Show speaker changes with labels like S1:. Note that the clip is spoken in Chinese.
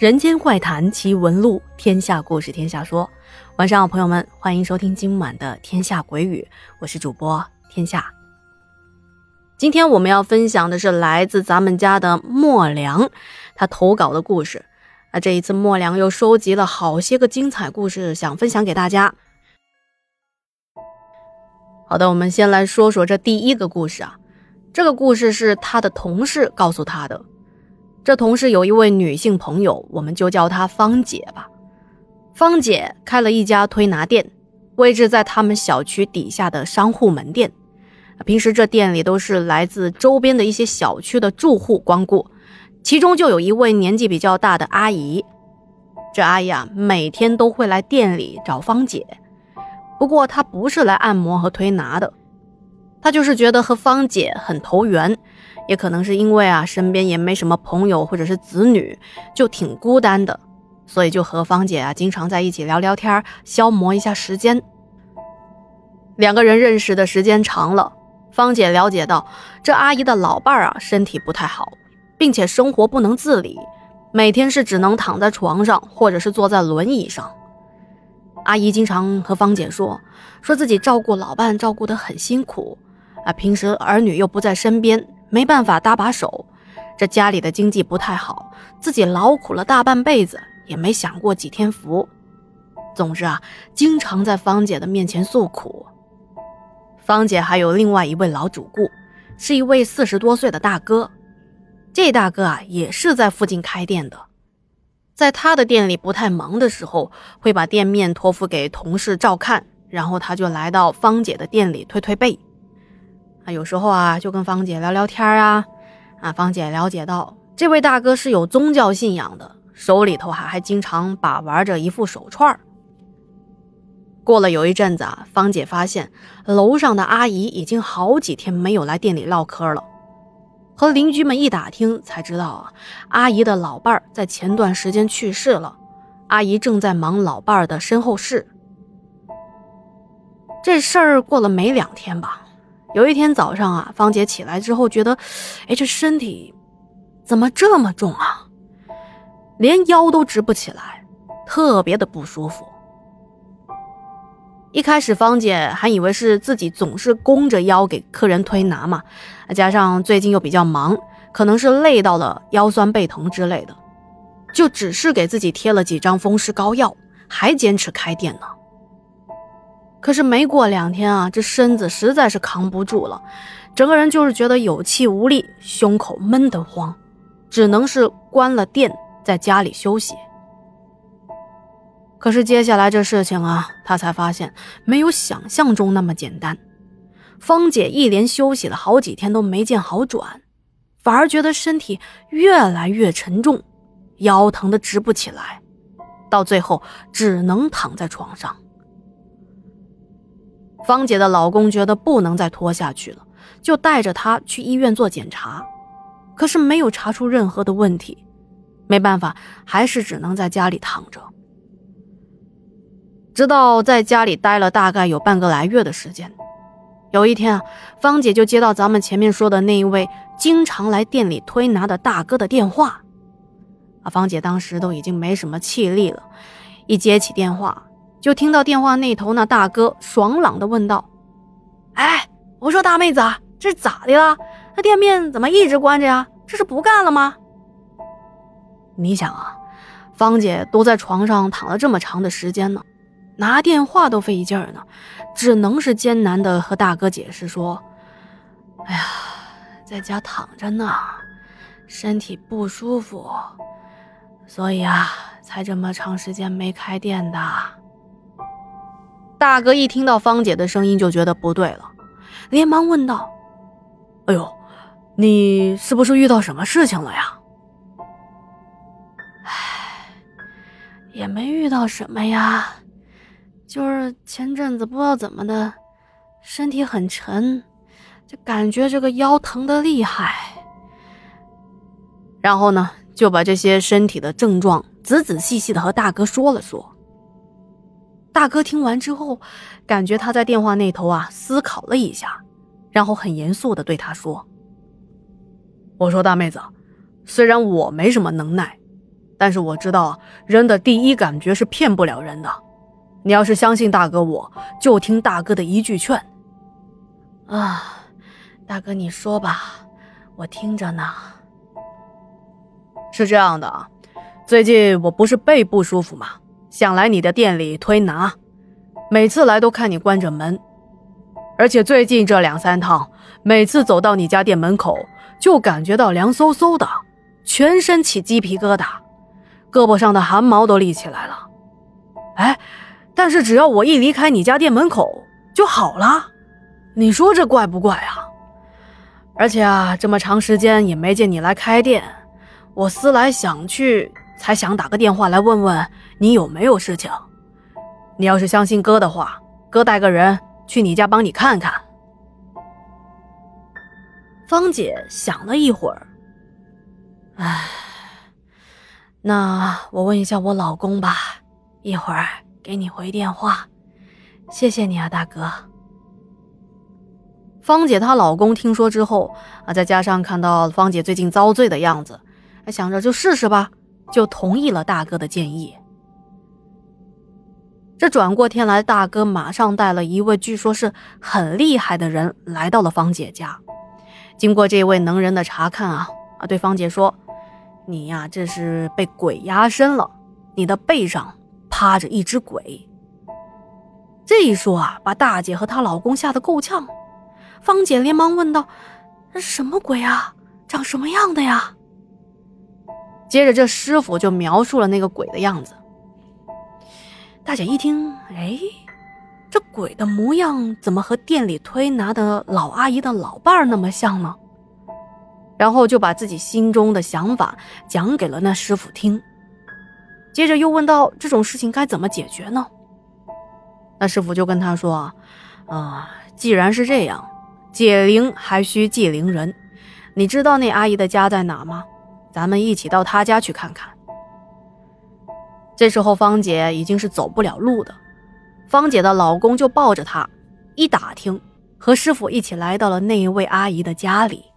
S1: 人间怪谈奇闻录，天下故事天下说。晚上好，朋友们，欢迎收听今晚的《天下鬼语》，我是主播天下。今天我们要分享的是来自咱们家的莫良，他投稿的故事。啊，这一次莫良又收集了好些个精彩故事，想分享给大家。好的，我们先来说说这第一个故事啊。这个故事是他的同事告诉他的。这同事有一位女性朋友，我们就叫她芳姐吧。芳姐开了一家推拿店，位置在他们小区底下的商户门店。平时这店里都是来自周边的一些小区的住户光顾，其中就有一位年纪比较大的阿姨。这阿姨啊，每天都会来店里找芳姐，不过她不是来按摩和推拿的。他就是觉得和芳姐很投缘，也可能是因为啊身边也没什么朋友或者是子女，就挺孤单的，所以就和芳姐啊经常在一起聊聊天，消磨一下时间。两个人认识的时间长了，芳姐了解到这阿姨的老伴儿啊身体不太好，并且生活不能自理，每天是只能躺在床上或者是坐在轮椅上。阿姨经常和芳姐说，说自己照顾老伴照顾得很辛苦。啊，平时儿女又不在身边，没办法搭把手。这家里的经济不太好，自己劳苦了大半辈子，也没享过几天福。总之啊，经常在芳姐的面前诉苦。芳姐还有另外一位老主顾，是一位四十多岁的大哥。这大哥啊，也是在附近开店的，在他的店里不太忙的时候，会把店面托付给同事照看，然后他就来到芳姐的店里推推背。啊，有时候啊，就跟芳姐聊聊天啊，啊，芳姐了解到这位大哥是有宗教信仰的，手里头还还经常把玩着一副手串过了有一阵子啊，芳姐发现楼上的阿姨已经好几天没有来店里唠嗑了，和邻居们一打听才知道啊，阿姨的老伴儿在前段时间去世了，阿姨正在忙老伴儿的身后事。这事儿过了没两天吧。有一天早上啊，芳姐起来之后觉得，哎，这身体怎么这么重啊？连腰都直不起来，特别的不舒服。一开始芳姐还以为是自己总是弓着腰给客人推拿嘛，加上最近又比较忙，可能是累到了腰酸背疼之类的，就只是给自己贴了几张风湿膏药，还坚持开店呢。可是没过两天啊，这身子实在是扛不住了，整个人就是觉得有气无力，胸口闷得慌，只能是关了店，在家里休息。可是接下来这事情啊，他才发现没有想象中那么简单。芳姐一连休息了好几天都没见好转，反而觉得身体越来越沉重，腰疼得直不起来，到最后只能躺在床上。芳姐的老公觉得不能再拖下去了，就带着她去医院做检查，可是没有查出任何的问题，没办法，还是只能在家里躺着。直到在家里待了大概有半个来月的时间，有一天啊，芳姐就接到咱们前面说的那一位经常来店里推拿的大哥的电话，啊，芳姐当时都已经没什么气力了，一接起电话。就听到电话那头那大哥爽朗的问道：“哎，我说大妹子，这是咋的了？那店面怎么一直关着呀？这是不干了吗？”你想啊，芳姐都在床上躺了这么长的时间呢，拿电话都费劲儿呢，只能是艰难的和大哥解释说：“哎呀，在家躺着呢，身体不舒服，所以啊，才这么长时间没开店的。”大哥一听到芳姐的声音就觉得不对了，连忙问道：“哎呦，你是不是遇到什么事情了呀？”“唉，也没遇到什么呀，就是前阵子不知道怎么的，身体很沉，就感觉这个腰疼的厉害。然后呢，就把这些身体的症状仔仔细细的和大哥说了说。”大哥听完之后，感觉他在电话那头啊思考了一下，然后很严肃的对他说：“我说大妹子，虽然我没什么能耐，但是我知道人的第一感觉是骗不了人的。你要是相信大哥，我就听大哥的一句劝。
S2: 啊，大哥你说吧，我听着呢。
S1: 是这样的啊，最近我不是背不舒服吗？想来你的店里推拿，每次来都看你关着门，而且最近这两三趟，每次走到你家店门口，就感觉到凉飕飕的，全身起鸡皮疙瘩。胳膊上的汗毛都立起来了，哎，但是只要我一离开你家店门口就好了，你说这怪不怪啊？而且啊，这么长时间也没见你来开店，我思来想去，才想打个电话来问问你有没有事情。你要是相信哥的话，哥带个人去你家帮你看看。
S2: 芳姐想了一会儿，唉。那我问一下我老公吧，一会儿给你回电话。谢谢你啊，大哥。
S1: 芳姐她老公听说之后啊，再加上看到芳姐最近遭罪的样子，想着就试试吧，就同意了大哥的建议。这转过天来，大哥马上带了一位据说是很厉害的人来到了芳姐家。经过这位能人的查看啊啊，对芳姐说。你呀，这是被鬼压身了。你的背上趴着一只鬼。这一说啊，把大姐和她老公吓得够呛。芳姐连忙问道：“什么鬼啊？长什么样的呀？”接着，这师傅就描述了那个鬼的样子。大姐一听，哎，这鬼的模样怎么和店里推拿的老阿姨的老伴儿那么像呢？然后就把自己心中的想法讲给了那师傅听，接着又问到这种事情该怎么解决呢？那师傅就跟他说：“啊，既然是这样，解铃还需系铃人。你知道那阿姨的家在哪吗？咱们一起到他家去看看。”这时候芳姐已经是走不了路的，芳姐的老公就抱着她，一打听，和师傅一起来到了那一位阿姨的家里。